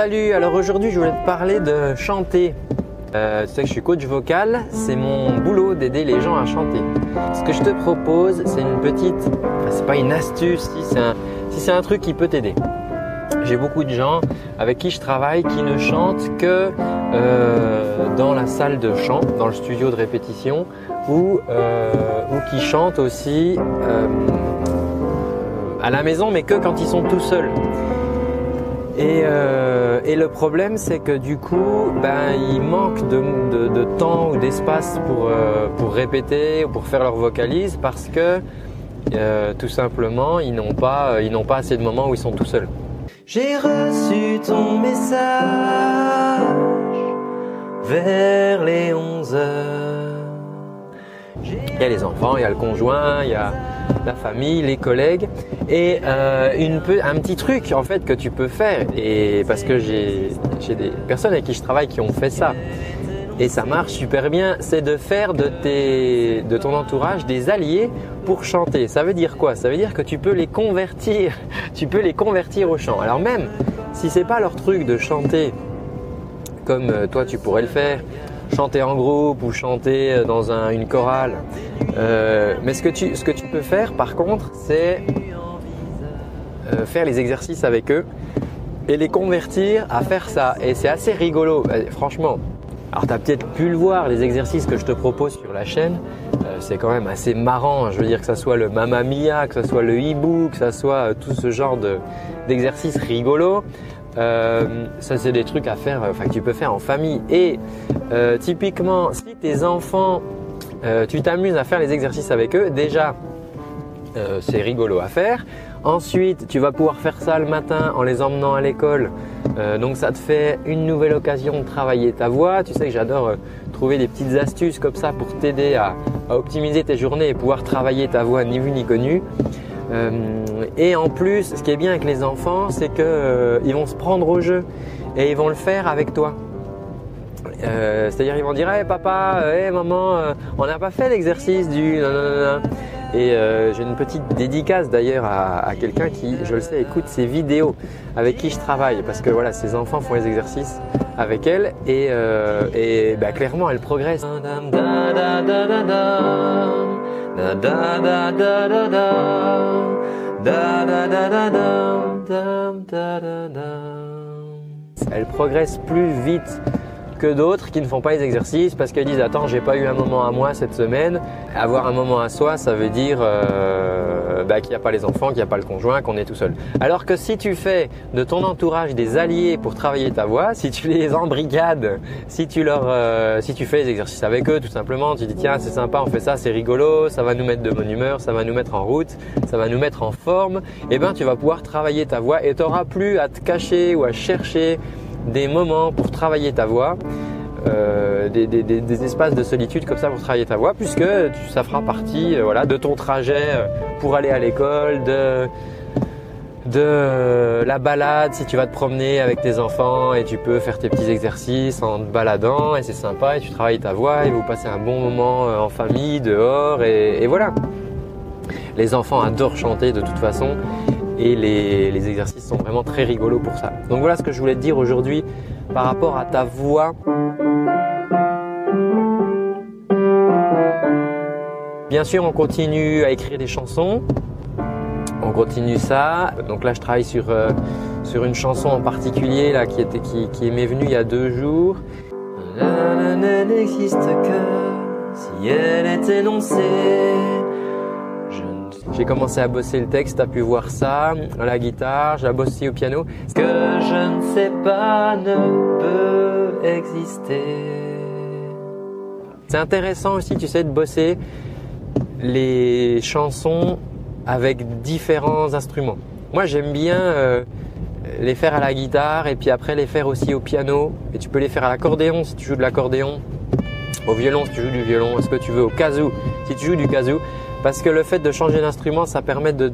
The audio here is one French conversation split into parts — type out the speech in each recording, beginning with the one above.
salut, alors aujourd'hui je voulais te parler de chanter. Euh, tu sais que je suis coach vocal, c'est mon boulot d'aider les gens à chanter. Ce que je te propose, c'est une petite, c'est pas une astuce, si c'est un, truc qui peut t'aider. J'ai beaucoup de gens avec qui je travaille qui ne chantent que euh, dans la salle de chant, dans le studio de répétition, ou, euh, qui chantent aussi euh, à la maison, mais que quand ils sont tout seuls. Et, euh, et, le problème, c'est que du coup, ben, ils manquent de, de, de temps ou d'espace pour, euh, pour répéter ou pour faire leur vocalise parce que euh, tout simplement, ils n'ont pas, ils n'ont pas assez de moments où ils sont tout seuls. J'ai reçu ton message vers les 11 heures. Il y a les enfants, il y a le conjoint, il y a la famille, les collègues et euh, un petit truc en fait que tu peux faire et parce que j'ai des personnes avec qui je travaille qui ont fait ça et ça marche super bien, c'est de faire de, tes, de ton entourage des alliés pour chanter. Ça veut dire quoi? Ça veut dire que tu peux les convertir, tu peux les convertir au chant. Alors même si c'est pas leur truc de chanter comme euh, toi tu pourrais le faire, chanter en groupe ou chanter euh, dans un, une chorale. Euh, mais ce que, tu, peux faire par contre, c'est euh, faire les exercices avec eux et les convertir à faire ça. Et c'est assez rigolo, franchement. Alors tu as peut-être pu le voir, les exercices que je te propose sur la chaîne, c'est quand même assez marrant. Je veux dire que ça soit le Mamma Mia, que ça soit le hibou, que ça soit tout ce genre d'exercices rigolos. Euh, ça c'est des trucs à faire, enfin que tu peux faire en famille. Et euh, typiquement, si tes enfants, euh, tu t'amuses à faire les exercices avec eux, déjà c'est rigolo à faire. Ensuite, tu vas pouvoir faire ça le matin en les emmenant à l'école. donc ça te fait une nouvelle occasion de travailler ta voix. Tu sais que j'adore trouver des petites astuces comme ça pour t'aider à, optimiser tes journées et pouvoir travailler ta voix ni vu ni connu. Euh, et en plus, ce qui est bien avec les enfants, c'est qu'ils euh, vont se prendre au jeu et ils vont le faire avec toi. Euh, C'est-à-dire ils vont dire hey, papa, hey, maman, euh, on n'a pas fait l'exercice du et euh, j'ai une petite dédicace d'ailleurs à, quelqu'un qui, je le sais, écoute ces vidéos avec qui je travaille parce que voilà, ces enfants font les exercices avec elle et, et bah, clairement elle progresse. Elle progresse plus vite que d'autres qui ne font pas les exercices parce qu'elles disent attends j'ai pas eu un moment à moi cette semaine. Avoir un moment à soi ça veut dire euh, bah, qu'il n'y a pas les enfants, qu'il n'y a pas le conjoint, qu'on est tout seul. Alors que si tu fais de ton entourage des alliés pour travailler ta voix, si tu les embrigades, si tu leur, euh, si tu fais les exercices avec eux tout simplement, tu dis tiens c'est sympa on fait ça, c'est rigolo, ça va nous mettre de bonne humeur, ça va nous mettre en route, ça va nous mettre en forme, et eh ben tu vas pouvoir travailler ta voix et tu n'auras plus à te cacher ou à chercher des moments pour travailler ta voix, euh, des, espaces de solitude comme ça pour travailler ta voix, puisque ça fera partie euh, voilà, de ton trajet euh, pour aller à l'école, de, la balade si tu vas te promener avec tes enfants et tu peux faire tes petits exercices en te baladant et c'est sympa et tu travailles ta voix et vous passez un bon moment en famille, dehors et voilà. Les enfants adorent chanter de toute façon et les, exercices sont vraiment très rigolos pour ça. Donc voilà ce que je voulais te dire aujourd'hui par rapport à ta voix. Bien sûr, on continue à écrire des chansons. On continue ça. Donc là, je travaille sur, euh, sur une chanson en particulier là, qui, était, qui, m'est venue il y a deux jours. n'existe que si elle est énoncée j'ai commencé à bosser le texte, tu as pu voir ça, à la guitare, j'ai bossé au piano. Ce que je ne sais pas ne peut exister. C'est intéressant aussi, tu sais, de bosser les chansons avec différents instruments. Moi, j'aime bien euh, les faire à la guitare et puis après les faire aussi au piano. Et tu peux les faire à l'accordéon si tu joues de l'accordéon, au violon si tu joues du violon, ce que tu veux, au kazoo si tu joues du kazoo. Parce que le fait de changer d'instrument, ça permet de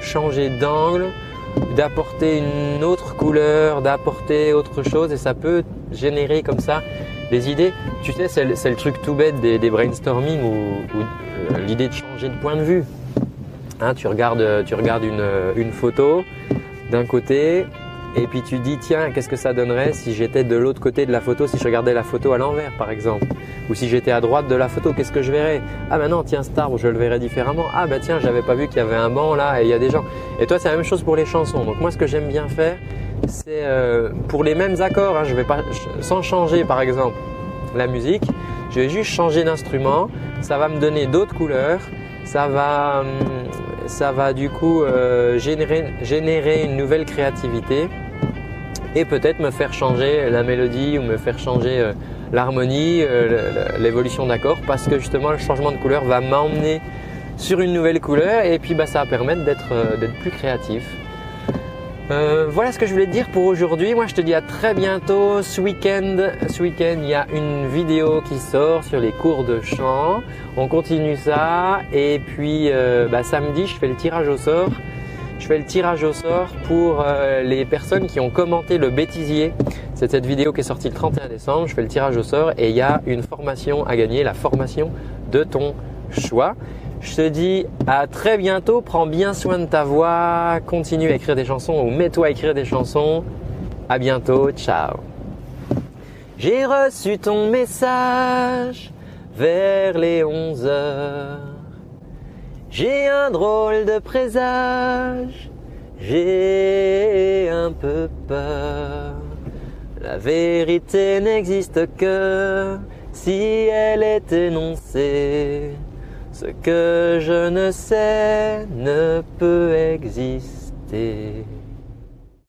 changer d'angle, d'apporter une autre couleur, d'apporter autre chose et ça peut générer comme ça des idées. Tu sais, c'est le, truc tout bête des, brainstorming ou, euh, l'idée de changer de point de vue. Hein, tu regardes, tu regardes une, une photo d'un côté et puis tu dis tiens qu'est-ce que ça donnerait si j'étais de l'autre côté de la photo, si je regardais la photo à l'envers par exemple, ou si j'étais à droite de la photo, qu'est-ce que je verrais? Ah ben non tiens cet arbre je le verrais différemment. Ah ben tiens j'avais pas vu qu'il y avait un banc là et il y a des gens. Et toi c'est la même chose pour les chansons. Donc moi ce que j'aime bien faire c'est euh, pour les mêmes accords, hein, je vais pas sans changer par exemple la musique, je vais juste changer d'instrument, ça va me donner d'autres couleurs, ça va hum, ça va du coup euh, générer, une nouvelle créativité et peut-être me faire changer la mélodie ou me faire changer euh, l'harmonie, euh, l'évolution d'accords parce que justement le changement de couleur va m'emmener sur une nouvelle couleur et puis bah, ça va permettre d'être plus créatif. Euh, voilà ce que je voulais te dire pour aujourd'hui. Moi, je te dis à très bientôt. Ce week-end, ce week-end, il y a une vidéo qui sort sur les cours de chant. On continue ça. Et puis, euh, bah, samedi, je fais le tirage au sort. Je fais le tirage au sort pour euh, les personnes qui ont commenté le bêtisier. C'est cette vidéo qui est sortie le 31 décembre. Je fais le tirage au sort et il y a une formation à gagner, la formation de ton choix. Je te dis à très bientôt, prends bien soin de ta voix, continue à écrire des chansons ou mets-toi à écrire des chansons. À bientôt, ciao. J'ai reçu ton message vers les 11 heures. J'ai un drôle de présage, j'ai un peu peur. La vérité n'existe que si elle est énoncée. Ce que je ne sais ne peut exister.